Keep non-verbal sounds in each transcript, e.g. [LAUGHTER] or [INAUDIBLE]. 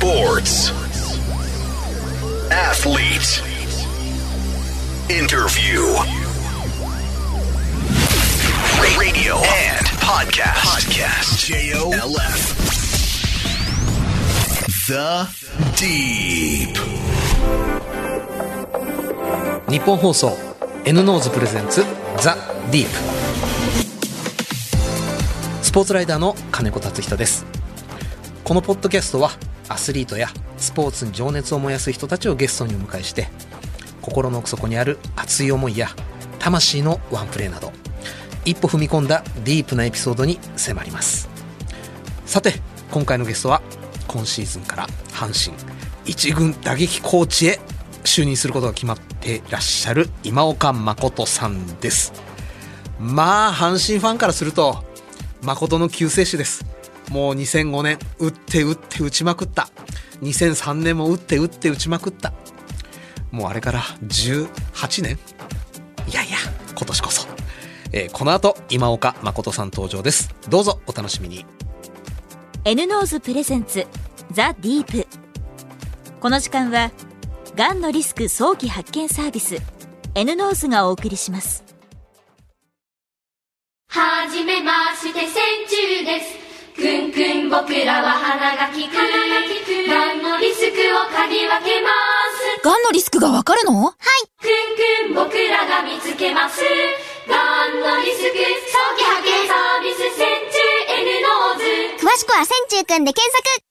Sports. Athlete. Interview. Radio and podcast. Podcast. J-O-L-F. The Deep. 日本放送 N ノーズプレゼンツザ・ディープスポーツライダーの金子達人ですこのポッドキャストはアスリートやスポーツに情熱を燃やす人たちをゲストにお迎えして心の奥底にある熱い思いや魂のワンプレーなど一歩踏み込んだディープなエピソードに迫ります。さて今回のゲストは今シーズンから阪神一軍打撃コーチへ就任することが決まっていらっしゃる今岡誠さんです。まあ阪神ファンからすると誠の救世主です。もう2005年打って打って打ちまくった。2003年も打って打って打ちまくった。もうあれから18年。いやいや今年こそ、えーこの後今岡誠さん登場です。どうぞお楽しみに。N ノーズプレゼンツザ・ディープ。この時間はがんのリスク早期発見サービス N ノーズがお送りします。はじめまして線虫ですくんくん僕らは鼻が利く。がんのリスクを嗅ぎ分けます？がんのリスクがわかるの？はい。くんくん僕らが見つけます。がんのリスク？早期発見サービス千中 N-NOSE。詳しくは線虫くんで検索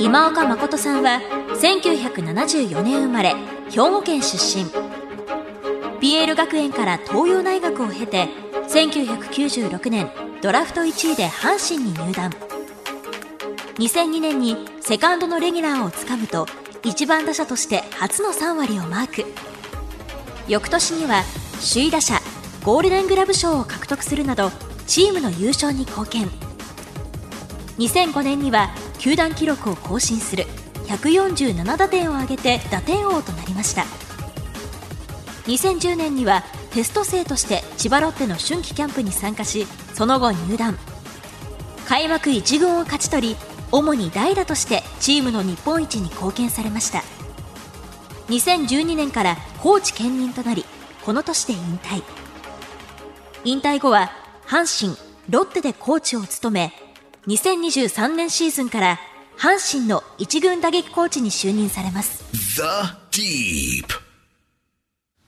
今岡誠さんは1974年生まれ兵庫県出身。ピエール学園から東洋大学を経て1996年ドラフト1位で阪神に入団。2002年にセカンドのレギュラーをつかむと1番打者として初の3割をマーク。翌年には首位打者ゴールデングラブ賞を獲得するなどチームの優勝に貢献。2005年には球団記録を更新する。147打点を挙げて打点王となりました。2010年にはテスト生として千葉ロッテの春季キャンプに参加しその後入団。開幕1軍を勝ち取り主に代打としてチームの日本一に貢献されました。2012年からコーチ兼任となりこの年で引退。引退後は阪神ロッテでコーチを務め2023年シーズンから阪神の一軍打撃コーチに就任されます。The Deep.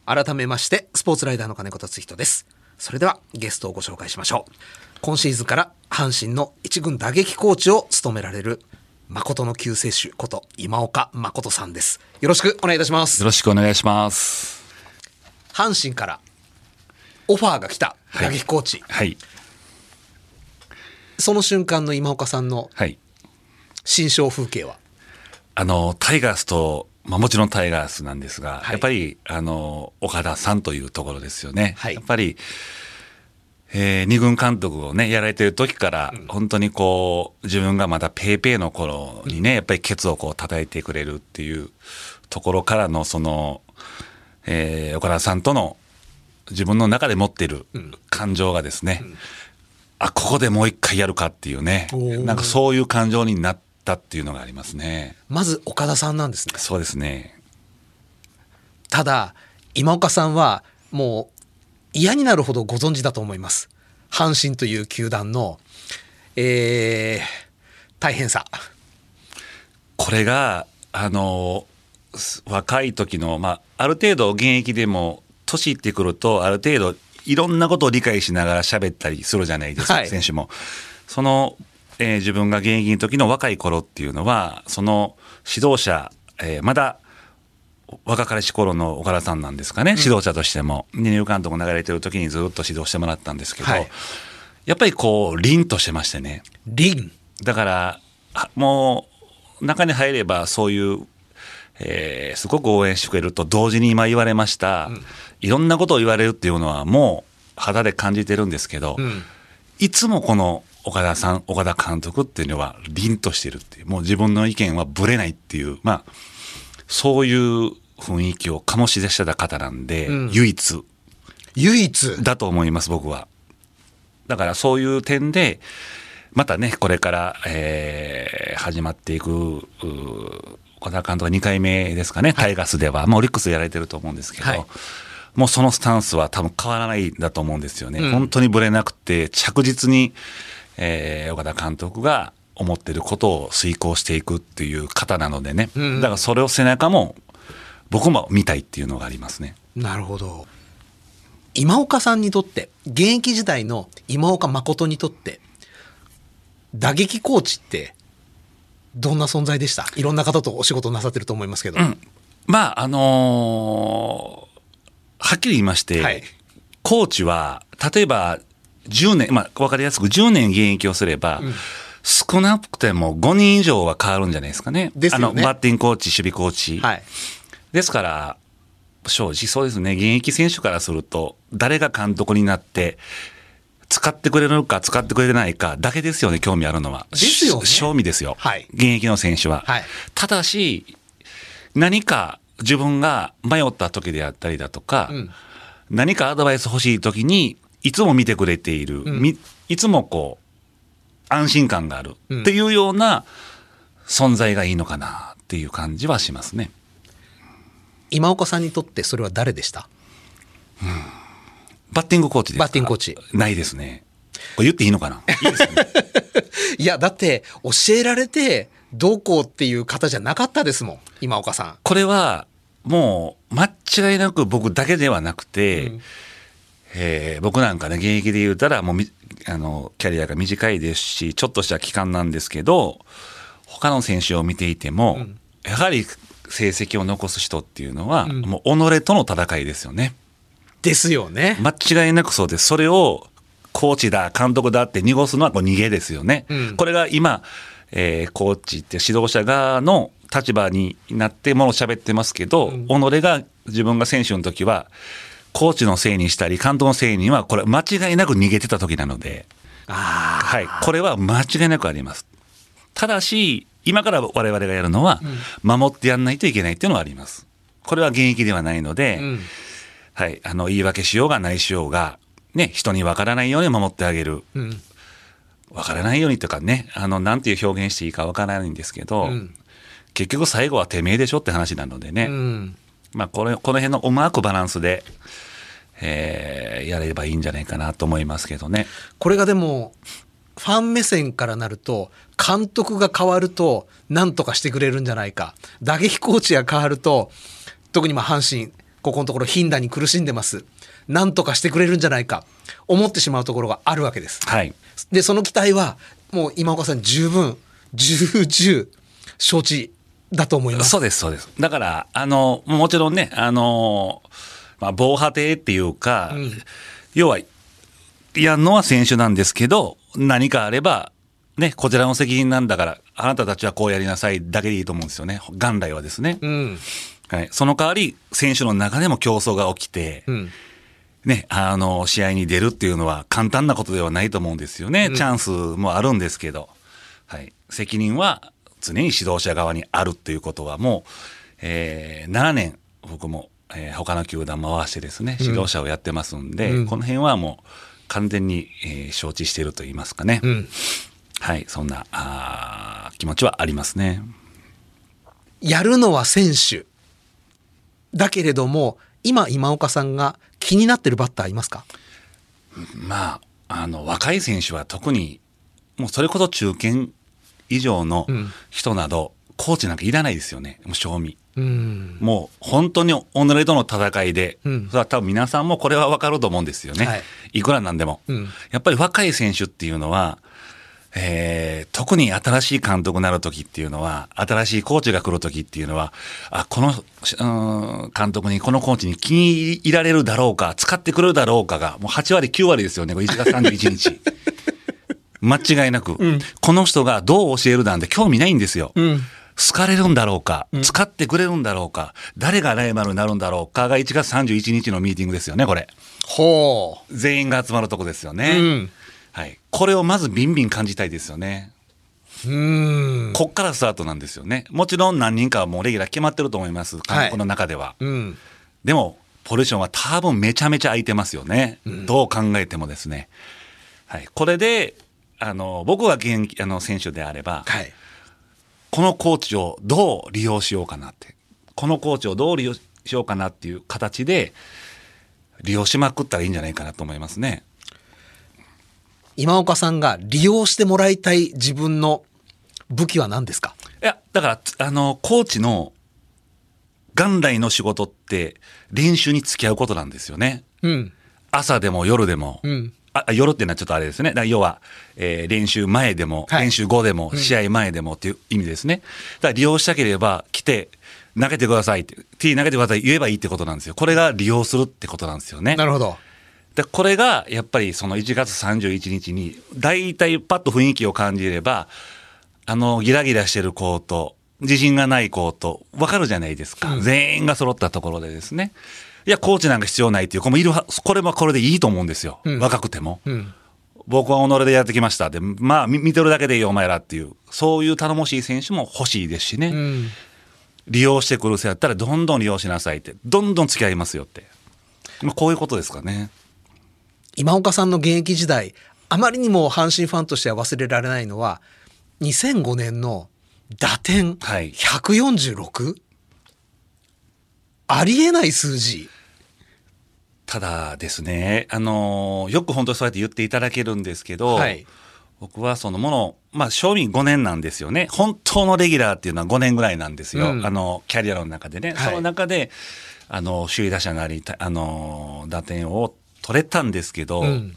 改めましてスポーツライダーの金子達人です。それではゲストをご紹介しましょう。今シーズンから阪神の一軍打撃コーチを務められる誠の救世主こと今岡誠さんです。よろしくお願いいたします。よろしくお願いします。阪神からオファーが来た打撃コーチ、はい。その瞬間の今岡さんのはい。心象風景は？あの、タイガースと、まあもちろんタイガースなんですが、はい。やっぱり、あの、岡田さんというところですよね。はい。やっぱり、えー二軍監督をね、やられてる時から、本当にこう、自分がまだペーペーの頃にね、やっぱりケツをこう叩いてくれるっていうところからの、その、えー岡田さんとの自分の中で持っている感情がですね、あ、ここでもう一回やるかっていうね。なんかそういう感情になったっていうのがありますね。まず岡田さんなんですね。そうですね。ただ今岡さんはもう嫌になるほどご存知だと思います。阪神という球団のえー、大変さ。これが、あの、す若い時の、まあ、ある程度現役でも、年いってくると、ある程度、いろんなことを理解しながら喋ったりするじゃないですか、はい選手も。その、えー自分が現役の時の若い頃っていうのは、その指導者、えーまだ、若かりし頃の岡田さんなんですかね、指導者としても。二流監督流れてる時にずっと指導してもらったんですけど、はいやっぱりこう、凛としてましてね。凛だから、あもう、中に入ればそういう、えーすごく応援してくれると同時に今言われました、いろんなことを言われるっていうのはもう肌で感じてるんですけど、ん。いつもこの岡田さん、岡田監督っていうのは凛としてるっていう、もう自分の意見はぶれないっていう、まあ、そういう雰囲気を醸し出してた方なんで、うん。唯一。唯一？だと思います、僕は。だからそういう点で、またね、これから、えー始まっていく、岡田監督2回目ですかね、タイガースでは、もうオリックスでやられてると思うんですけど、はいもうそのスタンスは多分変わらないんだと思うんですよね。うん本当にぶれなくて、着実に、えー岡田監督が思ってることを遂行していくっていう方なのでね、うんだからそれを背中も、僕も見たいっていうのがありますね。なるほど。今岡さんにとって、現役時代の今岡誠にとって、打撃コーチって、どんな存在でした？いろんな方とお仕事なさってると思いますけど。うんまあ、あのーはっきり言いまして、はいコーチは、例えば、10年、まあ、わかりやすく10年現役をすれば、少なくても5人以上は変わるんじゃないですかね。ですよねあの、バッティングコーチ、守備コーチ。はい。ですから、正直そうですね、現役選手からすると、誰が監督になって、使ってくれるか使ってくれないかだけですよね、興味あるのは。ですよねし賞味ですよ。はい現役の選手は。はいただし、何か自分が迷った時であったりだとか、うん何かアドバイス欲しい時に、いつも見てくれている、んみいつもこう、安心感があるうんっていうような存在がいいのかなっていう感じはしますね。今岡さんにとってそれは誰でした？バッティングコーチですか？バッティングコーチ。ないですね。これ言っていいのかな？い [LAUGHS] や、だって、教えられて、どうこうっていう方じゃなかったですもん。今岡さん。これは、もう、間違いなく僕だけではなくて、うんえー僕なんかね、現役で言うたら、もうみ、あの、キャリアが短いですし、ちょっとした期間なんですけど、他の選手を見ていても、うんやはり成績を残す人っていうのは、うんもう己との戦いですよね。ですよね。間違いなくそうです。それを、コーチだ、監督だって濁すのはこう逃げですよね。うんこれが今、えーコーチって指導者側の立場になってものを喋ってますけど、うん己が、自分が選手の時は、コーチのせいにしたり、監督のせいには、これ間違いなく逃げてた時なので。はい。これは間違いなくあります。ただし、今から我々がやるのは、守ってやんないといけないっていうのはあります。これは現役ではないので、うん。はい。あの、言い訳しようがないしようが、ね、人に分からないように守ってあげる。うん。分からないようにとかね、あの、なんていう表現していいか分からないんですけど、うん結局最後はてめえでしょって話なのでね。うん。まあ、これ、この辺のうまくバランスで、えーやればいいんじゃないかなと思いますけどね。これがでも、ファン目線からなると、監督が変わると、何とかしてくれるんじゃないか。打撃コーチが変わると、特にまあ阪神、ここのところ頻打に苦しんでます。何とかしてくれるんじゃないか。思ってしまうところがあるわけです。はい。で、その期待は、もう今岡さん十分、重々承知だと思います。そうです、そうです。だから、あの、もちろんね、あの、まあ、防波堤っていうか、うん要は、やんのは選手なんですけど、何かあれば、ね、こちらの責任なんだから、あなたたちはこうやりなさいだけでいいと思うんですよね。元来はですね。うん。はい。その代わり、選手の中でも競争が起きて、うん。ね、あの、試合に出るっていうのは簡単なことではないと思うんですよね。うんチャンスもあるんですけど、はい。責任は常に指導者側にあるっていうことはもう、えー7年僕も、えー他の球団回してですね、指導者をやってますんで、うんこの辺はもう完全に、えー承知していると言いますかね。うん。はい。そんな、あー気持ちはありますね。やるのは選手。だけれども、今今岡さんが気になってるバッターいますか？まあ、あの、若い選手は特に、もうそれこそ中堅以上のうん人など、コーチなんかいらないですよね。もう賞味。うん。もう本当に己との戦いで、うんそれは多分皆さんもこれは分かると思うんですよね。はいい、くらなんでも、うんやっぱり若い選手っていうのは、えー特に新しい監督になる時っていうのは、新しいコーチが来る時っていうのは、あ、この、うーん監督に、このコーチに気に入られるだろうか、使ってくれるだろうかが、もう8割、9割ですよね、これ1月31日。[LAUGHS] 間違いなく、この人がどう教えるなんて興味ないんですよ。うん。好かれるんだろうか、使ってくれるんだろうか、誰がライバルになるんだろうかが1月31日のミーティングですよね、これ。ほ全員が集まるとこですよう。ね。うん。はい。これをまずビンビン感じたいですよね。うん。こっからスタートなんですよね。もちろん何人かはもうレギュラー決まってると思います。はいこの中では。うん。でも、ポジションは多分めちゃめちゃ空いてますよね。どう考えてもですね。はい。これで、あの、僕が現役、あの、選手であれば、はい。このコーチをどう利用しようかなって。このコーチをどう利用しようかなっていう形で、利用しまくったらいいんじゃないかなと思いますね。今岡さんが利用してもらいたい自分の武器は何ですか？いや、だから、つあの、コーチの元来の仕事って練習に付き合うことなんですよね。うん。朝でも夜でも。うん。あ夜っていうのはちょっとあれですね。要は、えー練習前でも、はい練習後でも、試合前でもっていう意味ですね。だから利用したければ来て、投げてくださいって、T 投げてください言えばいいってことなんですよ。これが利用するってことなんですよね。なるほど。で、これが、やっぱりその1月31日に、大体パッと雰囲気を感じれば、あの、ギラギラしてる子と、自信がない子と、わかるじゃないですか。全員が揃ったところでですね。いや、コーチなんか必要ないっていう子もいるは、これもこれでいいと思うんですよ。若くても。うん。僕は己でやってきました。で、まあ、み見てるだけでいいよ、お前らっていう。そういう頼もしい選手も欲しいですしね。うん。利用してくる人やったら、どんどん利用しなさいって。どんどん付き合いますよって。まあ、こういうことですかね。今岡さんの現役時代、あまりにも阪神ファンとしては忘れられないのは、2005年の打点はい 146? ありえない数字。ただですね、あのよく本当にそうやって言っていただけるんですけど、はい僕はそのもの、まあ、賞味5年なんですよね。本当のレギュラーっていうのは5年ぐらいなんですよ。うんあの、キャリアの中でね。はいその中で、あの、首位打者なり、たあの、打点を取れたんですけど、うん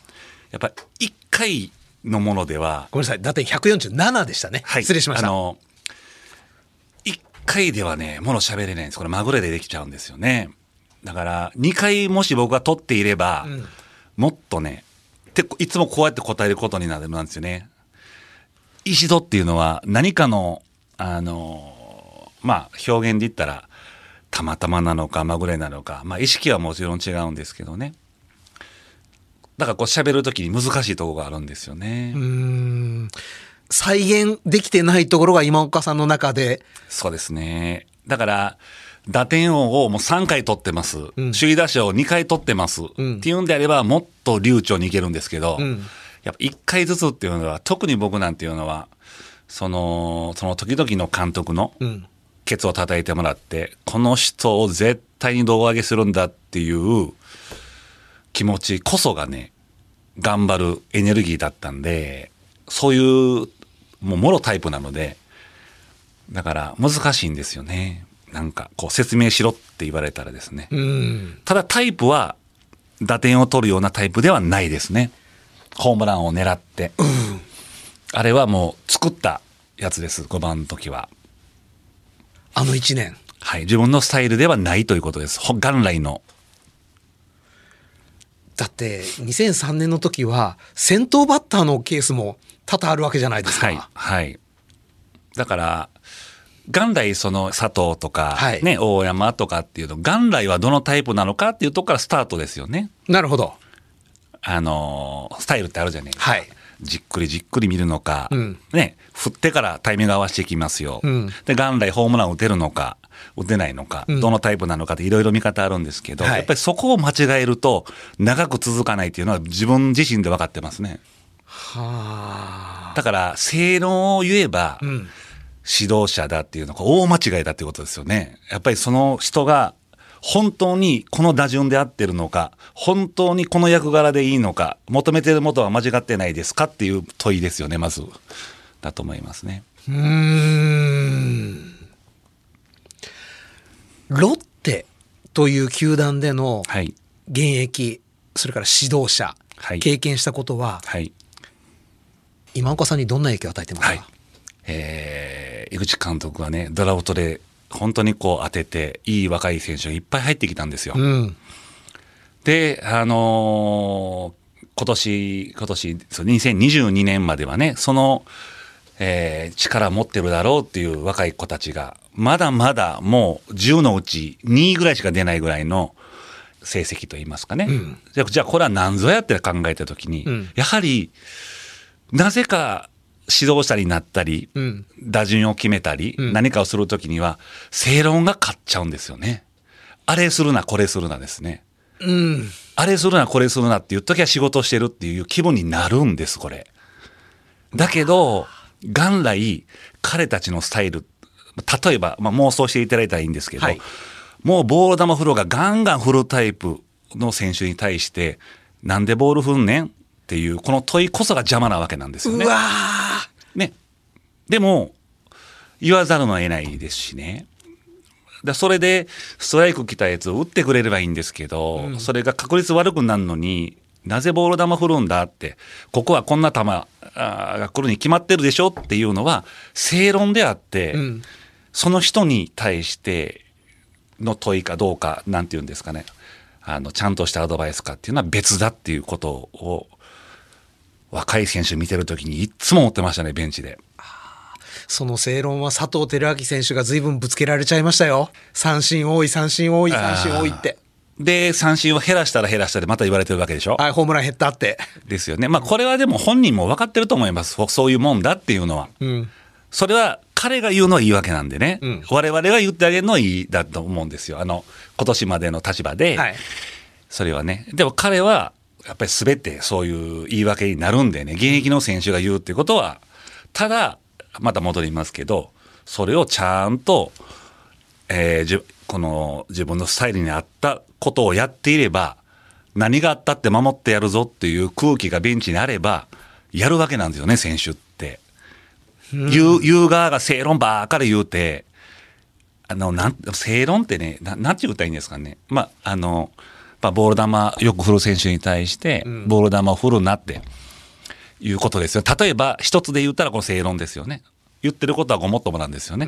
やっぱ1回のものでは、ごめんなさい。打点147でしたね。はい。失礼しました。あの、1回ではね、もの喋れないんです。これまぐれでできちゃうんですよね。だから、2回もし僕が取っていれば、んもっとね、っていつもこうやって答えることになるんですよね。石戸っていうのは何かの、あの、まあ、表現で言ったら、たまたまなのか、まぐれなのか、まあ、意識はもちろん違うんですけどね。だからこう喋るときに難しいところがあるんですよね。うーん再現できてないところが今岡さんの中で、そうですね。だから、打点王をもう3回取ってます。ん首位打者を2回取ってます。んっていうんであれば、もっと流暢にいけるんですけど、んやっぱ1回ずつっていうのは、特に僕なんていうのは、その、その時々の監督のうん。ケツを叩いてもらって、この人を絶対に胴上げするんだっていう気持ちこそがね、頑張るエネルギーだったんで、そういう、もうもろタイプなので、だから難しいんですよね。なんか、こう説明しろって言われたらですね。うん。ただタイプは、打点を取るようなタイプではないですね。ホームランを狙って。あれはもう作ったやつです、5番の時は。あの1年。はい。自分のスタイルではないということです。ほ元来の。だって、2003年の時は、先頭バッターのケースも多々あるわけじゃないですか。はい。はい。だから、元来その佐藤とか、はいね、大山とかっていうの、元来はどのタイプなのかっていうとこからスタートですよね。なるほど。あのースタイルってあるじゃないですか。はいじっくりじっくり見るのか、うんね、振ってからタイミング合わせていきますよ。うんで、元来ホームラン打てるのか、打てないのか、うんどのタイプなのかっていろいろ見方あるんですけど、はいやっぱりそこを間違えると、長く続かないっていうのは自分自身で分かってますね。はあ。だから、正論を言えば、うん。指導者だっていうのが大間違いだっていうことですよね。やっぱりその人が本当にこの打順で合ってるのか、本当にこの役柄でいいのか、求めてるものは間違ってないですかっていう問いですよね、まず。だと思いますね。うーん。ロッテという球団でのはい。現役、それから指導者、はい経験したことは、はい。今岡さんにどんな影響を与えてますか、はい。えー、井口監督はね、ドラフトで本当にこう当てて、いい若い選手がいっぱい入ってきたんですよ。うん。で、あのー今年、今年、そう2022年まではね、その、えー力持ってるだろうっていう若い子たちが、まだまだもう10のうち2位ぐらいしか出ないぐらいの成績といいますかね。んじゃあ、これは何ぞやって考えたときに、うんやはり、なぜか、指導者になったり、うん打順を決めたり、ん何かをするときには、正論が勝っちゃうんですよね。あれするな、これするなですね。うん。あれするな、これするなっていう時は仕事してるっていう気分になるんです、これ。だけど、元来、彼たちのスタイル、例えば、まあ、妄想していただいたらいいんですけど、はいもうボール球フローがガンガン振るタイプの選手に対して、なんでボール振んねんっていう、この問いこそが邪魔なわけなんですよね。ね。でも、言わざるを得ないですしね。だそれで、ストライク来たやつを打ってくれればいいんですけど、それが確率悪くなるのに、なぜボール球振るんだって、ここはこんな球が来るに決まってるでしょっていうのは、正論であって、ーうん。その人に対しての問いかどうか、なんて言うんですかね。あの、ちゃんとしたアドバイスかっていうのは別だっていうことを、若い選手見てるときにいっつも思ってましたね、ベンチで。その正論は佐藤輝明選手が随分ぶつけられちゃいましたよ。三振多い、三振多い、三振多いって。で、三振を減らしたら減らしたでまた言われてるわけでしょ？はい、ホームラン減ったって。ですよね。まあこれはでも本人も分かってると思います。そういうもんだっていうのは。うん。それは彼が言うのは言い訳なんでね。うん我々が言ってあげるのはいいだと思うんですよ。あの、今年までの立場で。はい。それはね。でも彼は、やっぱり全てそういう言い訳になるんでね、現役の選手が言うっていうことは、ただ、また戻りますけど、それをちゃんと、えーじゅこの自分のスタイルに合ったことをやっていれば、何があったって守ってやるぞっていう空気がベンチにあれば、やるわけなんですよね、選手って。言う、言う側が正論ばっかり言うて、あの、なん、正論ってね、ななんて言ったらいいんですかね。まあ、あの、まあ、ボール球よく振る選手に対して、ボール球を振るなっていうことですよ。例えば、一つで言ったらこの正論ですよね。言ってることはごもっともなんですよね。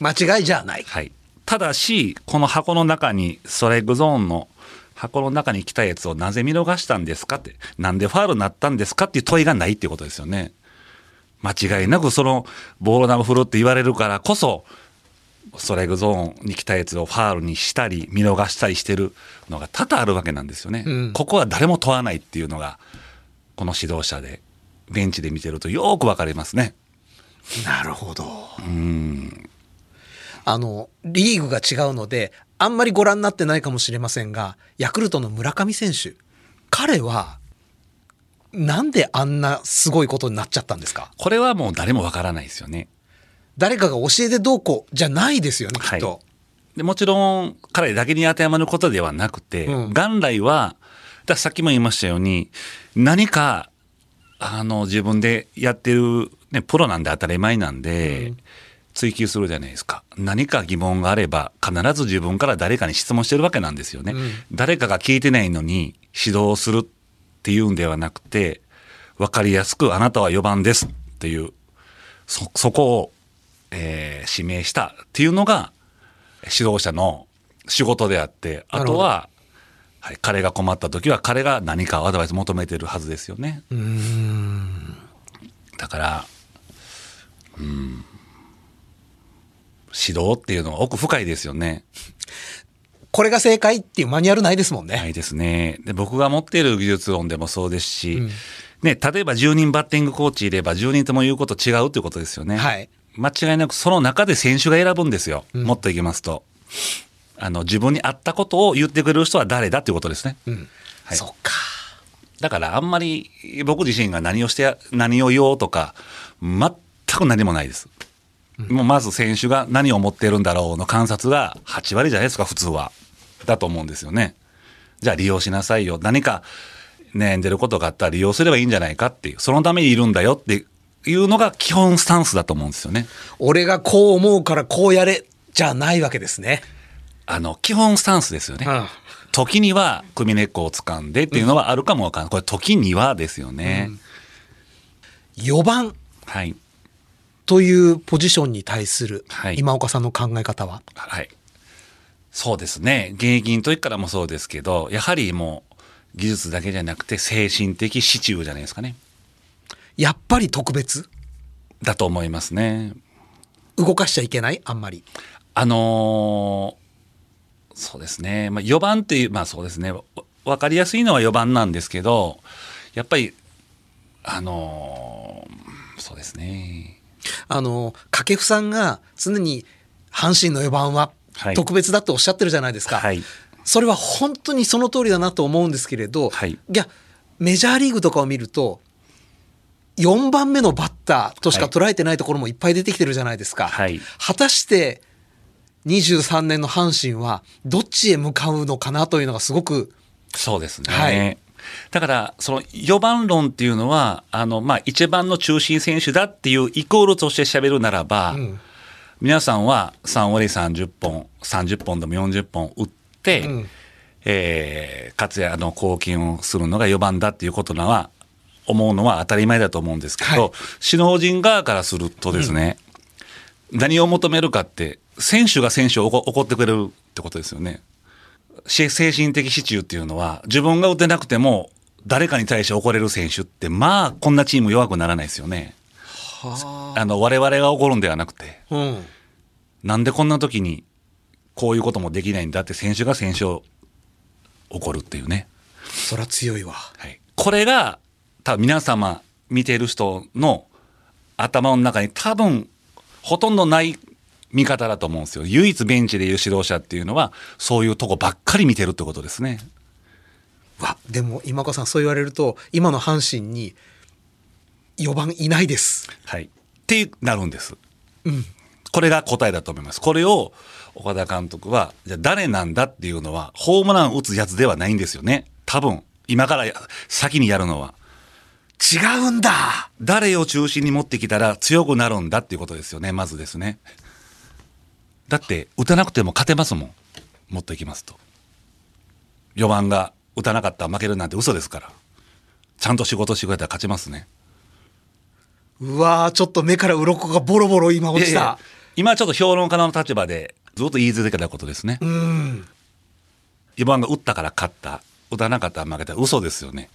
間違いじゃない。はい。ただし、この箱の中に、ストライクゾーンの箱の中に来たやつをなぜ見逃したんですかって、なんでファールになったんですかっていう問いがないっていうことですよね。間違いなくそのボール球振るって言われるからこそ、ストライクゾーンに来たやつをファールにしたり、見逃したりしてるのが多々あるわけなんですよね。うんここは誰も問わないっていうのが、この指導者で、ベンチで見てるとよーくわかりますね。なるほど。あの、リーグが違うので、あんまりご覧になってないかもしれませんが、ヤクルトの村上選手、彼は、なんであんなすごいことになっちゃったんですか？これはもう誰もわからないですよね。誰かが教えてどうこうじゃないですよね、きっと。でもちろん彼だけに当てはまることではなくて、うん元来は、ださっきも言いましたように、何か、あの、自分でやってる、ね、プロなんで当たり前なんで、追求するじゃないですか。何か疑問があれば、必ず自分から誰かに質問してるわけなんですよね。誰かが聞いてないのに指導するっていうんではなくて、わかりやすくあなたは4番ですっていう、そ、そこを、えー指名したっていうのが、指導者の仕事であって、あとは、はい、彼が困った時は彼が何かアドバイス求めてるはずですよね。だから、うん、指導っていうのは奥深いですよね。これが正解っていうマニュアルないですもんね。ないですね。で、僕が持っている技術論でもそうですし、ね、例えば10人バッティングコーチいれば10人とも言うこと違うということですよね。はい間違いなくその中で選手が選ぶんですよ。もっといきますと。あの、自分に合ったことを言ってくれる人は誰だということですね。はいそっか。だからあんまり僕自身が何をして、何を言おうとか、全く何もないです。もうまず選手が何を思ってるんだろうの観察が8割じゃないですか、普通は。だと思うんですよね。じゃあ利用しなさいよ。何か悩んでることがあったら利用すればいいんじゃないかっていう。そのためにいるんだよっていうのが基本スタンスだと思うんですよね。俺がこう思うからこうやれ、じゃないわけですね。あの、基本スタンスですよね。うん時には首根っこを掴んでっていうのはあるかもわかんない。これ時にはですよね。4番はい。というポジションに対するはい今岡さんの考え方は、はい。そうですね。現役の時からもそうですけど、やはりもう技術だけじゃなくて精神的支柱じゃないですかね。やっぱり特別？だと思いますね。動かしちゃいけない？あんまり。あのーそうですね。まあ、4番っていう、まあそうですね。わわかりやすいのは4番なんですけど、やっぱり、あのーそうですね。あの、掛布さんが常に阪神の4番ははい特別だとおっしゃってるじゃないですか。はいそれは本当にその通りだなと思うんですけれど、はいや、メジャーリーグとかを見ると、4番目のバッターとしか捉えてないところもいっぱい出てきてるじゃないですか。はい。果たして、23年の阪神はどっちへ向かうのかなというのがすごく、そうですね。はい。だから、その4番論っていうのは、あの、まあ、1番の中心選手だっていうイコールとして喋るならば、ん。皆さんは3割30本、30本でも40本打って、うん。えー活躍の貢献をするのが4番だっていうことなは、思うのは当たり前だと思うんですけど、はい首脳陣側からするとですね、何を求めるかって、選手が選手を怒怒ってくれるってことですよね。し精神的支柱っていうのは、自分が打てなくても、誰かに対して怒れる選手って、まあ、こんなチーム弱くならないですよね。あの、我々が怒るんではなくて、うん。なんでこんな時に、こういうこともできないんだって、選手が選手を怒るっていうね。そら強いわ。はい。これが、多分皆様、見ている人の頭の中に多分、ほとんどない見方だと思うんですよ。唯一ベンチでいう指導者っていうのは、そういうとこばっかり見てるってことですね。わ、でも今岡さんそう言われると、今の阪神に4番いないです。はい。ってなるんです。これが答えだと思います。これを岡田監督は、じゃあ誰なんだっていうのは、ホームラン打つやつではないんですよね。多分、今からや先にやるのは。違うんだ誰を中心に持ってきたら強くなるんだっていうことですよね、まずですね。だって、打たなくても勝てますもん。持っていきますと。4番が打たなかったら負けるなんて嘘ですから。ちゃんと仕事してくれたら勝ちますね。うわーちょっと目から鱗がボロボロ今落ちた。いやいや今ちょっと評論家の立場でずっと言い続けたことですね。うん。4番が打ったから勝った。打たなかったら負けた。嘘ですよね。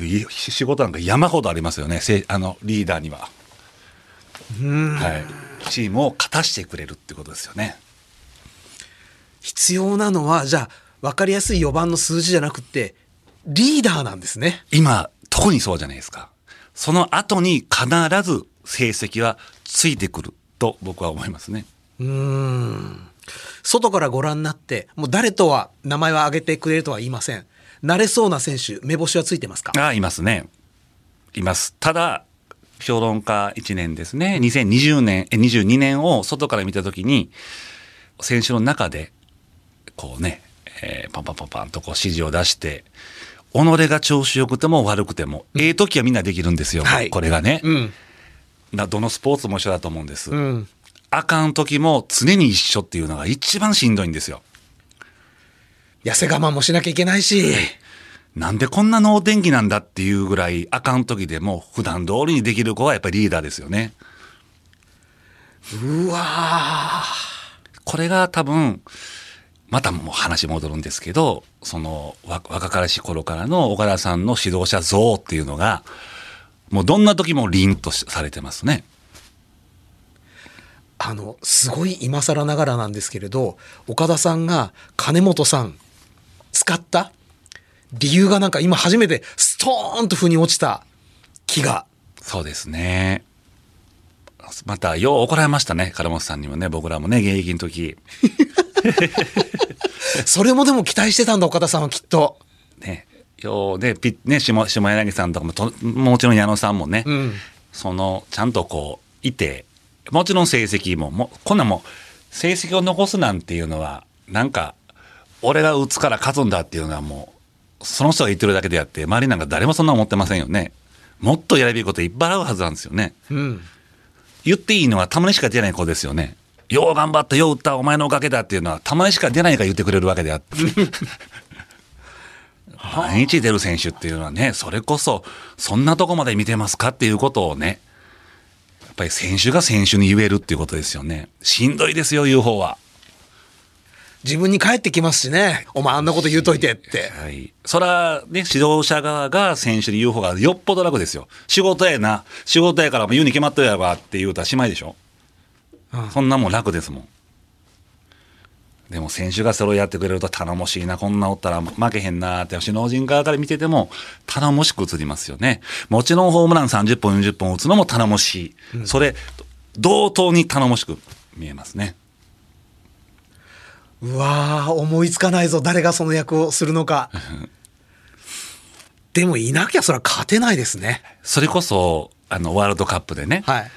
い仕事なんか山ほどありますよね。せあの、リーダーには。はい。チームを勝たしてくれるってことですよね。必要なのは、じゃあ、分かりやすい4番の数字じゃなくて、リーダーなんですね。今、特にそうじゃないですか。その後に必ず成績はついてくると僕は思いますね。うーん。外からご覧になって、もう誰とは名前は挙げてくれるとは言いません。慣れそうな選手、目星はついてますか？ああ、いますね。います。ただ、評論家1年ですね。2020年、え22年を外から見たときに、選手の中で、こうね、えーパンパンパンパンとこう指示を出して、己が調子良くても悪くても、ええ時はみんなできるんですよ。はいこれがね。うん。などのスポーツも一緒だと思うんです。うん。あかん時も常に一緒っていうのが一番しんどいんですよ。痩せ我慢もしなきゃいけないし。なんでこんな能天気なんだっていうぐらいあかん時でも普段通りにできる子はやっぱりリーダーですよね。うわこれが多分、またもう話戻るんですけど、そのわ若かりし頃からの岡田さんの指導者像っていうのが、もうどんな時も凛とされてますね。あの、すごい今更ながらなんですけれど、岡田さんが金本さん使った理由がなんか今初めてストーンと腑に落ちた気が。そうですね。また、よう怒られましたね。金本さんにもね、僕らもね、現役の時。[LAUGHS] それもでも期待してたんだ、岡田さんはきっと。ね、ようね、ピね、下下柳さんとかもと、もちろん矢野さんもね、うん。その、ちゃんとこう、いて、もちろん成績も、もうこんなんもう、成績を残すなんていうのは、なんか、俺が打つから勝つんだっていうのはもう、その人が言ってるだけであって、周りなんか誰もそんな思ってませんよね。もっとやるべきこといっぱいあるはずなんですよね。うん。言っていいのはたまにしか出ない子ですよね。よう頑張った、よう打った、お前のおかげだっていうのは、たまにしか出ないから言ってくれるわけであって。[LAUGHS] 毎日出る選手っていうのはね、それこそ、そんなとこまで見てますかっていうことをね、やっぱり選手が選手に言えるっていうことですよね。しんどいですよ、言う方は。自分に返ってきますしね。お前あんなこと言うといてって。はい。そら、ね、指導者側が選手に言う方がよっぽど楽ですよ。仕事やな。仕事やからもう言うに決まっとるやろって言うたらしまいでしょ。そんなもん楽ですもん。でも選手がそれをやってくれると頼もしいな、こんなおったら負けへんなって、首脳陣側から見てても頼もしく映りますよね。もちろんホームラン30本、40本打つのも頼もしい。それ、同等に頼もしく見えますね。うわー思いつかないぞ誰がその役をするのかでもいなきゃそれは勝てないですねそれこそ、あの、ワールドカップでね、はい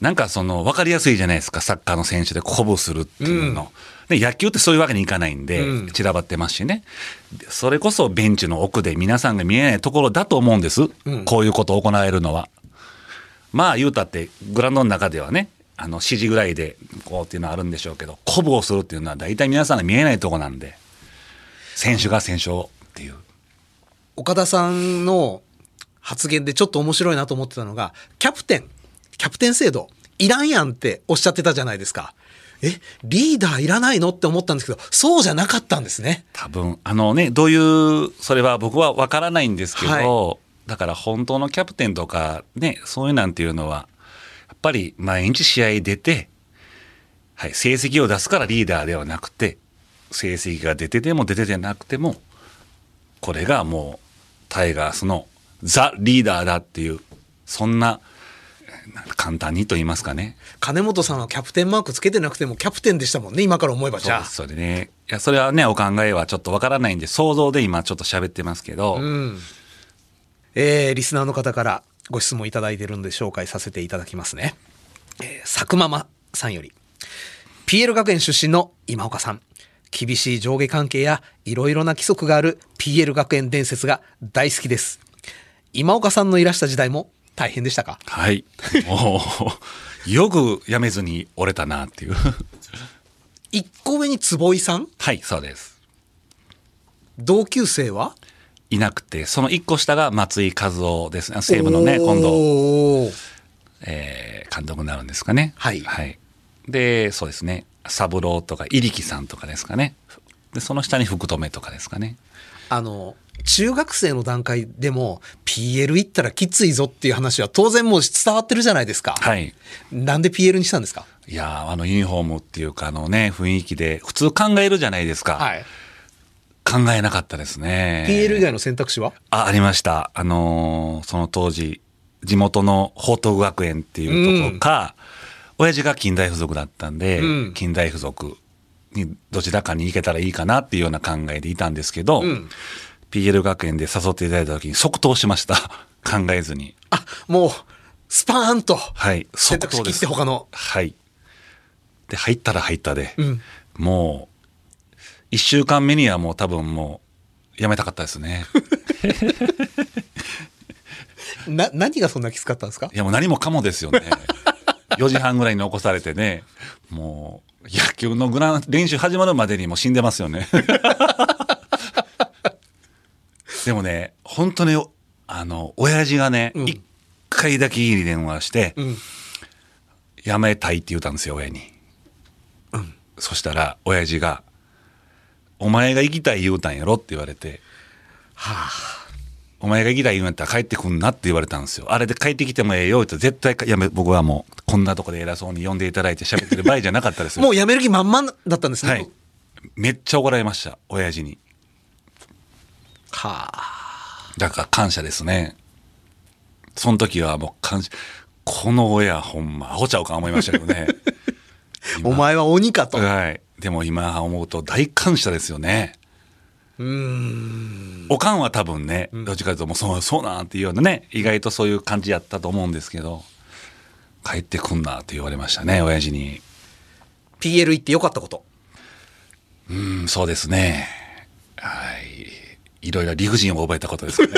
なんかその、分かりやすいじゃないですか、サッカーの選手で鼓舞するっていうの。で野球ってそういうわけにいかないんで、うん散らばってますしね。でそれこそベンチの奥で皆さんが見えないところだと思うんです。うんこういうことを行えるのは。まあ言うたって、グラウンドの中ではね、あの、指示ぐらいで、こうっていうのはあるんでしょうけど、鼓舞をするっていうのは大体皆さんが見えないところなんで、選手が選手をっていう。岡田さんの発言でちょっと面白いなと思ってたのがキャプテンキャプテン制度いらんやんっておっしゃってたじゃないですか。えリーダーいらないのって思ったんですけどそうじゃなかったんですね。多分あのねどういうそれは僕は分からないんですけど、はだから本当のキャプテンとかねそういうなんていうのはぱり毎日試合出て、はい、成績を出すからリーダーではなくて成績が出てても出ててなくてもこれがもうタイガースのザ・リーダーだっていうそんな簡単にと言いますかね。金本さんはキャプテンマークつけてなくてもキャプテンでしたもんね今から思えば。じゃあ。それねいやそれはねお考えはちょっと分からないんで想像で今ちょっと喋ってますけど、うん。えーリスナーの方からご質問いただいてるんで紹介させていただきますね。えー、佐久ママさんより。PL 学園出身の今岡さん。厳しい上下関係やいろいろな規則がある PL 学園伝説が大好きです。今岡さんのいらした時代も大変でしたか？はい。[LAUGHS] もう、よくやめずに折れたなっていう。[LAUGHS] 一個上に坪井さん？はい、そうです。同級生は？いなくて、その一個下が松井和夫ですね。西武のね、今度、えー監督になるんですかね。はいはい。で、そうですね。三郎とか、入木さんとかですかね。で、その下に福留とかですかね。あの、中学生の段階でも PL 行ったらきついぞっていう話は当然もう伝わってるじゃないですか。はい。なんで PL にしたんですか？いやーあのユニフォームっていうか、あのね、雰囲気で、普通考えるじゃないですか。はい。考えなかったですね。PL 以外の選択肢は？あ、ありました。あのーその当時、地元の報徳学園っていうところか、親父が近代付属だったんで、うん近代付属にどちらかに行けたらいいかなっていうような考えでいたんですけど、ん PL 学園で誘っていただいた時に即答しました。[LAUGHS] 考えずに。あ、もう、スパーンと。はい。選択肢切って他の。はい。で、入ったら入ったで、うんもう、一週間目にはもう多分もう、やめたかったですね。[LAUGHS] な、何がそんなきつかったんですか？いやもう何もかもですよね。[LAUGHS] 4時半ぐらいに起こされてね、もう野球のグラン練習始まるまでにもう死んでますよね。[LAUGHS] でもね、本当に、あの、親父がね、うん一、回だけ家に電話して、うん。やめたいって言ったんですよ、親に。そしたら、親父が、お前が行きたい言うたんやろって言われて、はあ。お前が行きたい言うんやったら帰ってくんなって言われたんですよ。あれで帰ってきてもええよって絶対か、やめ、僕はもう、こんなとこで偉そうに呼んでいただいて喋ってる場合じゃなかったですよ。もう辞める気満々だったんですね。はい。めっちゃ怒られました、親父に。はあ。だから感謝ですね。その時はもう感謝、この親ほんま、アホちゃうか思いましたけどね。[LAUGHS] 今お前は鬼かと。うはい。でも今思うと大感謝ですよね。ーん。おかんは多分ね、どっちかというともうそう、そうなんていうようなね、意外とそういう感じやったと思うんですけど、帰ってくんなって言われましたね、親父に。PL 行ってよかったこと。うん、そうですね。はい。いろいろ理不尽を覚えたことですよね。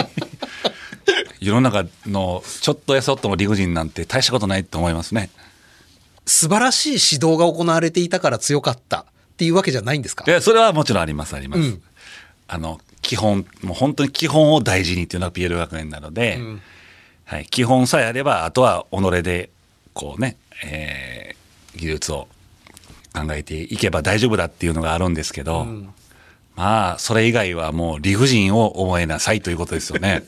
[LAUGHS] 世の中のちょっとやそっとも理不尽なんて大したことないと思いますね。素晴らしい指導が行われていたから強かったっていうわけじゃないんですか？いや、それはもちろんあります、あります。うんあの、基本、もう本当に基本を大事にっていうのが PL 学園なので、んはい、基本さえあれば、あとは己で、こうね、えー技術を考えていけば大丈夫だっていうのがあるんですけど、まあ、それ以外はもう理不尽を覚えなさいということですよね。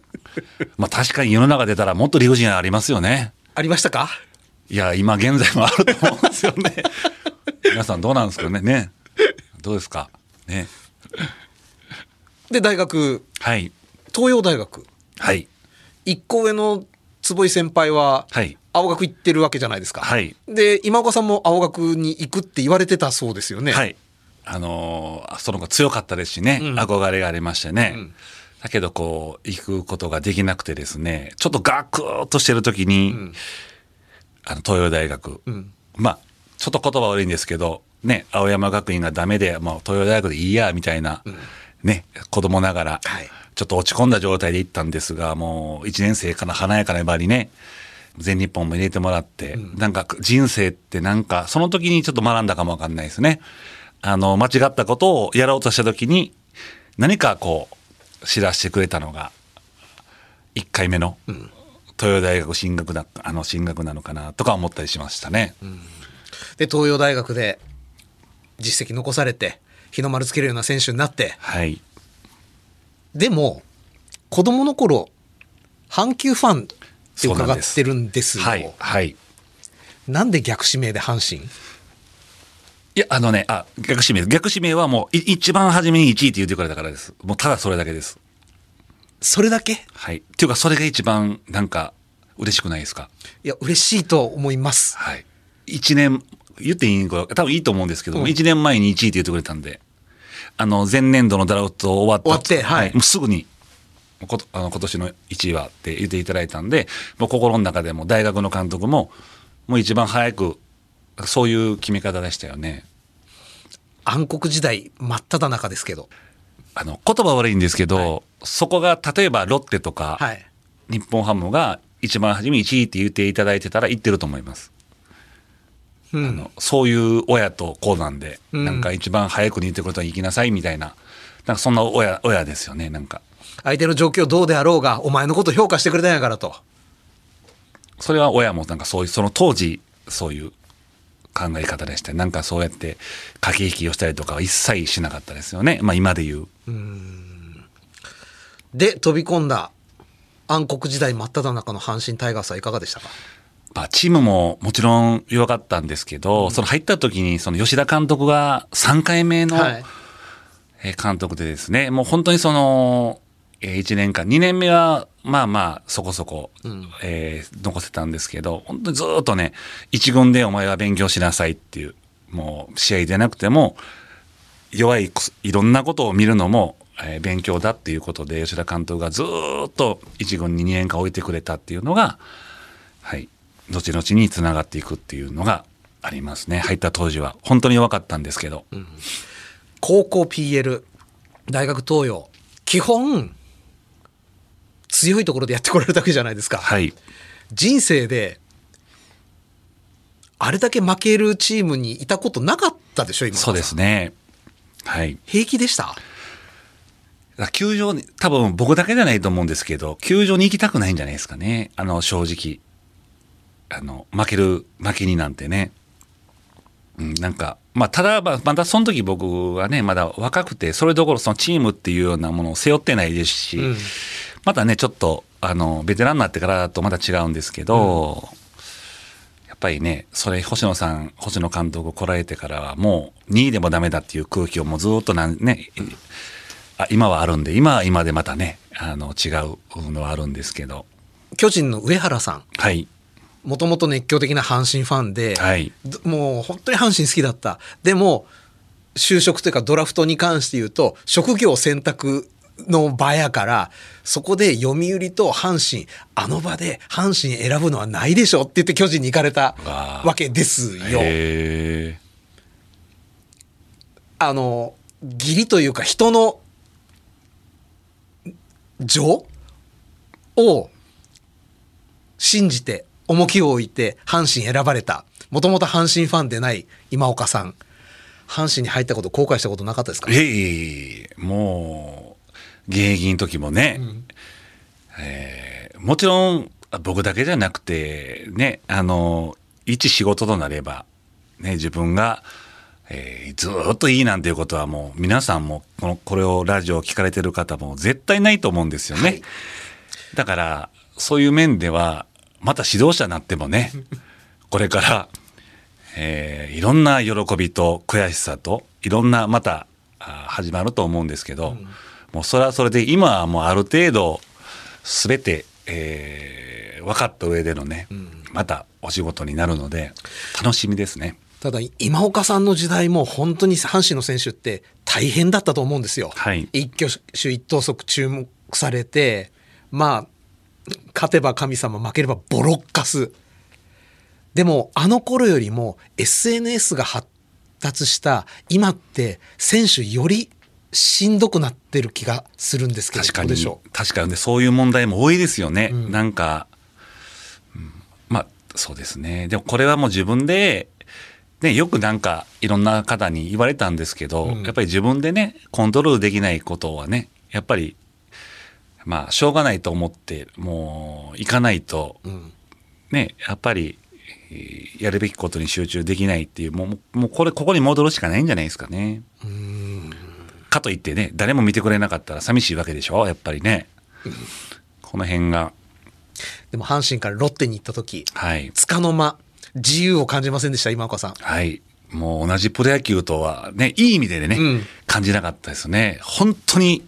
[LAUGHS] まあ確かに世の中出たらもっと理不尽ありますよね。ありましたか？いや、今現在もあると思うんですよね。[LAUGHS] 皆さんどうなんですかね？ね。どうですか？ね。で大学はい。東洋大学はい。一個上の坪井先輩ははい。青学行ってるわけじゃないですか、はいで今岡さんも青学に行くって言われてたそうですよねはい。あのーその子強かったですしね、うん憧れがありましてね。んだけどこう、行くことができなくてですね、ちょっとガクーっとしてる時に、んあの、東洋大学、ん。まあ、ちょっと言葉悪いんですけど、ね、青山学院がダメで、もう東洋大学でいいや、みたいな、ね、子供ながら、はい。ちょっと落ち込んだ状態で行ったんですが、もう1年生から華やかな粘りね、全日本も入れてもらって、なんか人生ってなんか、その時にちょっと学んだかもわかんないですね。あの、間違ったことをやろうとした時に、何かこう、知らせてくれたのが、1回目の、東洋大学進学だ、あの、進学なのかな、とか思ったりしましたね。で東洋大学で実績残されて日の丸つけるような選手になってはい。でも子供の頃阪急ファンって伺ってるんですよはい。はい。なんで逆指名で阪神？いや、あのね、あ、逆指名。逆指名はもう、い一番初めに1位って言ってくれたからです。もうただそれだけです。それだけ？はい。っていうか、それが一番、なんか、嬉しくないですか？いや嬉しいと思いますはい。一年、言っていいんか、多分いいと思うんですけども、うん一、年前に1位って言ってくれたんで、あの、前年度のドラフト終わった。終わってはいもうすぐに、ことあの今年の1位はって言っていただいたんで、もう心の中でも大学の監督も、もう一番早く、そういう決め方でしたよね。暗黒時代真っ只中ですけどあの、言葉悪いんですけど、そこが例えばロッテとか、はい日本ハムが一番初めに1位って言っていただいてたら言ってると思います。うんあのそういう親と子なんで、うんなんか一番早くに言ってくれたら行きなさいみたいな、なんかそんな親、親ですよね、なんか。相手の状況どうであろうがお前のこと評価してくれたんやからとそれは親もなんかそういう、その当時、そういう考え方でした。なんかそうやって駆け引きをしたりとかは一切しなかったですよね。まあ今で言う。で飛び込んだ暗黒時代真っ只中の阪神タイガースはいかがでしたか？まあ、チームももちろん弱かったんですけど、その入った時に、その吉田監督が3回目の、はい。えー監督でですね、もう本当にその、え1年間、2年目は、まあまあ、そこそこ、えー残せたんですけど、本当にずーっとね、一軍でお前は勉強しなさいっていう、もう試合でなくても、弱い、いろんなことを見るのも、えー勉強だっていうことで、吉田監督がずーっと一軍に2年間置いてくれたっていうのが、はい、後々につながっていくっていうのがありますね。入った当時は。本当に弱かったんですけど。高校 PL 大学東洋基本強いところでやってこられたわけじゃないですか、はい。人生であれだけ負けるチームにいたことなかったでしょ今そうですね。はい。平気でした？球場に、多分僕だけじゃないと思うんですけど、球場に行きたくないんじゃないですかね。あの、正直。あの、負ける、負けになんてね。うん、なんか、まあ、ただ、まあまだその時僕はね、まだ若くて、それどころそのチームっていうようなものを背負ってないですし、うんまたね、ちょっと、あの、ベテランになってからだとまた違うんですけど、やっぱりね、それ、星野さん、星野監督来られてからは、もう2位でもダメだっていう空気をもうずっとなんね、あ今はあるんで、今は今でまたね、あの、違うのはあるんですけど、巨人の上原さん。はい、もともと熱狂的な阪神ファンで、はい、どもう本当に阪神好きだった。でも就職というかドラフトに関して言うと職業選択の場やからそこで読売と阪神あの場で阪神選ぶのはないでしょって言って巨人に行かれたわけですよ。へあの義理というか人の情を信じて重きを置いて阪神選ばれたもともと阪神ファンでない今岡さん。阪神に入ったこと後悔したことなかったですか？ーええもう、現役の時もね、えーもちろん、僕だけじゃなくて、ね、あの、一仕事となれば、ね、自分が、えーずーっといいなんていうことはもう皆さんもこのこれをラジオを聞かれてる方も絶対ないと思うんですよね。はいだからそういう面ではまた指導者になってもね [LAUGHS] これから、えーいろんな喜びと悔しさといろんなまたあ始まると思うんですけど、もうそれはそれで今はもうある程度全て、えー分かった上でのね、またお仕事になるので楽しみですね。ただ今岡さんの時代も本当に阪神の選手って大変だったと思うんですよ。はい。一挙手一投足注目されてまあ勝てば神様負ければボロッカス。でもあの頃よりも SNS が発達した今って選手よりしんどくなってる気がするんですけど確かに。確かにねそういう問題も多いですよね、なんか、うん。まあそうですね。でもこれはもう自分で、ね、よくなんかいろんな方に言われたんですけど、やっぱり自分でねコントロールできないことはねやっぱりまあしょうがないと思ってもう行かないと、ねやっぱりえーやるべきことに集中できないっていうもうもうこれここに戻るしかないんじゃないですかね。かといってね、誰も見てくれなかったら寂しいわけでしょやっぱりね。この辺が、でも阪神からロッテに行った時はい。束の間自由を感じませんでした今岡さん。はい。もう同じプロ野球とはね、いい意味でね、うん感じなかったですね。本当に、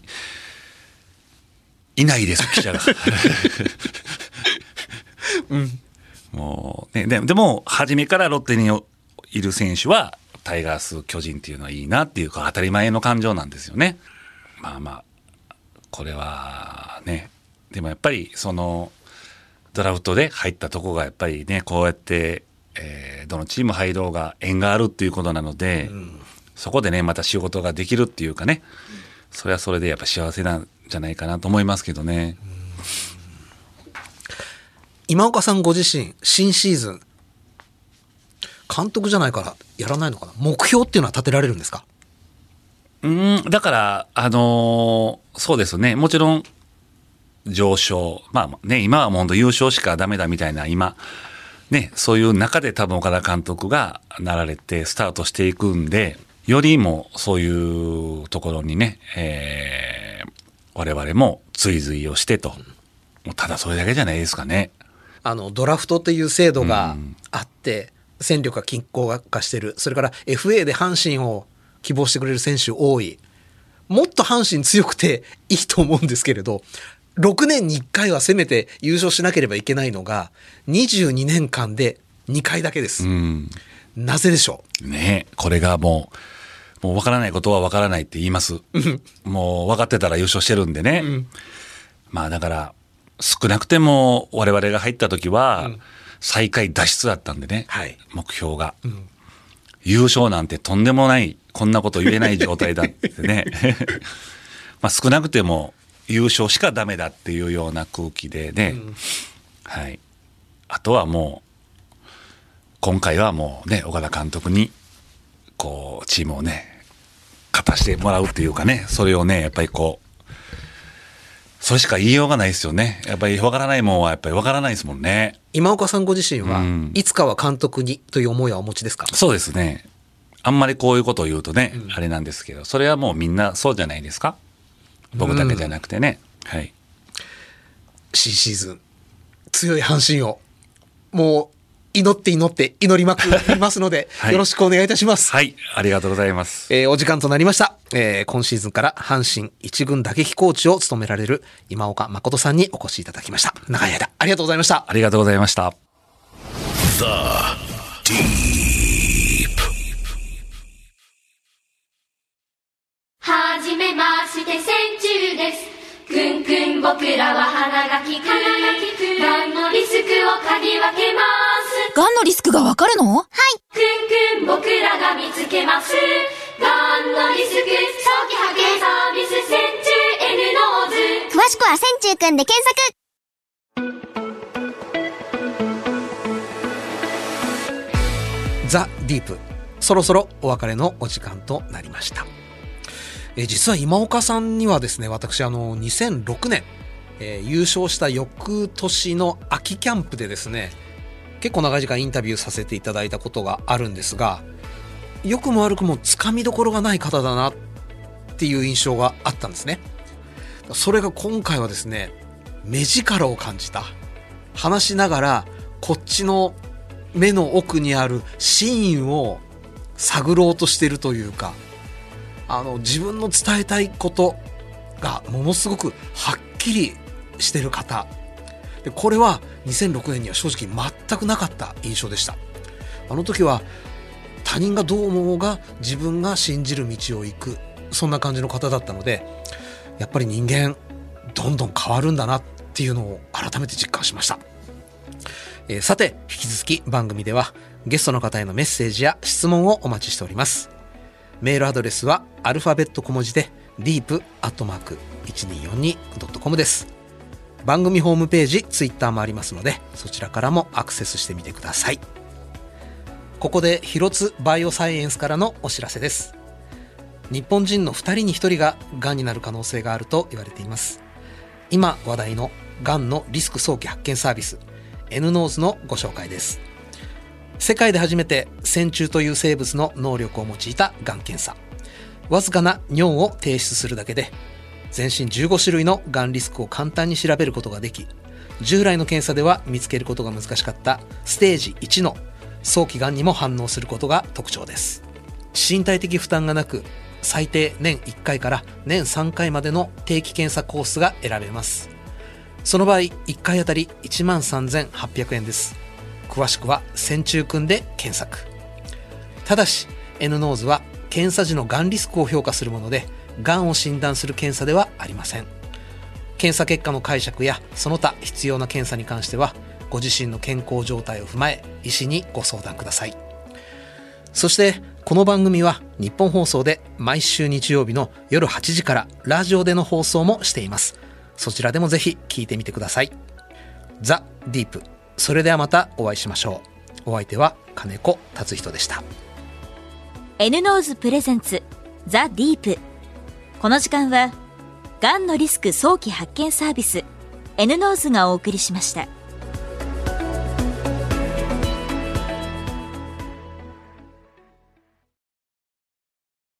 いないです、記者が。[LAUGHS] もう、ね、ででも、初めからロッテにいる選手は、タイガース、巨人っていうのはいいなっていうか、当たり前の感情なんですよね。まあまあ、これはね、でもやっぱり、その、ドラフトで入ったとこがやっぱりね、こうやって、えーどのチーム入ろうが縁があるっていうことなので、そこでね、また仕事ができるっていうかね、それはそれでやっぱ幸せなんじゃないかなと思いますけどね。今岡さんご自身新シーズン監督じゃないからやらないのかな？目標っていうのは立てられるんですか？うん、だから、あのーそうですね、もちろん、上昇、まあね、今はもう本当優勝しかダメだみたいな、今、ね、そういう中で多分岡田監督がなられてスタートしていくんで、よりもそういうところにね、えー我々も追随をしてと。もうただそれだけじゃないですかね。あのドラフトっていう制度があって、戦力が均衡化してるそれから FA で阪神を希望してくれる選手多いもっと阪神強くていいと思うんですけれど6年に1回はせめて優勝しなければいけないのが22年間で2回だけです、うん。なぜでしょねこれがもう、もう分からないことは分からないって言います。もう分かってたら優勝してるんでね。まあだから、少なくても我々が入った時は、最下位脱出だったんでね、はい目標が、優勝なんてとんでもない、こんなこと言えない状態だってね。[LAUGHS] まあ少なくても優勝しかダメだっていうような空気でね、はい。あとはもう、今回はもうね、岡田監督に、こう、チームをね、勝たしてもらうっていうかね、それをね、やっぱりこう、それしか言いようがないですよね。やっぱり分からないもんはやっぱり分からないですもんね。う今岡さんご自身は、うんいつかは監督にという思いはお持ちですか？そうですね。あんまりこういうことを言うとね、あれなんですけど、それはもうみんなそうじゃないですか？僕だけじゃなくてね。はい。新シーズン強い阪神をもう祈って祈って祈りまくりますので、[LAUGHS] はいよろしくお願いいたします。はい、ありがとうございます。えーお時間となりました、えー今シーズンから阪神一軍打撃コーチを務められる今岡誠さんにお越しいただきました。長い間ありがとうございました。ありがとうございました。The Deep. はじめまして線虫です。くんくん僕らは鼻が利く。がんのリスクを嗅ぎ分けます。がんのリスクがわかるの？はい。くんくん僕らが見つけます。がんのリスク早期発見サービス戦中 N ノーズ詳しくは線虫くんで検索。ザ・ディープ。そろそろお別れのお時間となりました。えー実は今岡さんにはですね、私あの2006年、えー優勝した翌年の秋キャンプでですね、結構長い時間インタビューさせていただいたことがあるんですが、良くも悪くもつかみどころがない方だなっていう印象があったんですね。それが今回はですね、目力を感じた。話しながら、こっちの目の奥にある真意を探ろうとしてるというかあの自分の伝えたいことがものすごくはっきりしてる方。でこれは2006年には正直全くなかった印象でした。あの時は他人がどう思うが自分が信じる道を行く。そんな感じの方だったのでやっぱり人間どんどん変わるんだなっていうのを改めて実感しました、えーさて引き続き番組ではゲストの方へのメッセージや質問をお待ちしております。メールアドレスはアルファベット小文字で deep.1242.com です。番組ホームページツイッターもありますのでそちらからもアクセスしてみてください。ここで広津バイオサイエンスからのお知らせです。日本人の2人に1人ががんになる可能性があると言われています。今話題のがんのリスク早期発見サービス N ノーズのご紹介です。世界で初めて線虫という生物の能力を用いたがん検査。わずかな尿を提出するだけで全身15種類のがんリスクを簡単に調べることができ従来の検査では見つけることが難しかったステージ1の早期がんにも反応することが特徴です。身体的負担がなく最低年1回から年3回までの定期検査コースが選べます。その場合1回あたり13,800円です。詳しくは線虫くんで検索。ただし N ノーズは検査時のがんリスクを評価するものでがんを診断する検査ではありません。検査結果の解釈やその他必要な検査に関してはご自身の健康状態を踏まえ医師にご相談ください。そしてこの番組はニッポン放送で毎週日曜日の夜8時からラジオでの放送もしています。そちらでもぜひ聞いてみてください。ザ・ディープ。それではまたお会いしましょう。お相手は金子達仁でした。N ノーズプレゼンツザ・ディープ。この時間はがんのリスク早期発見サービス N ノーズがお送りしました。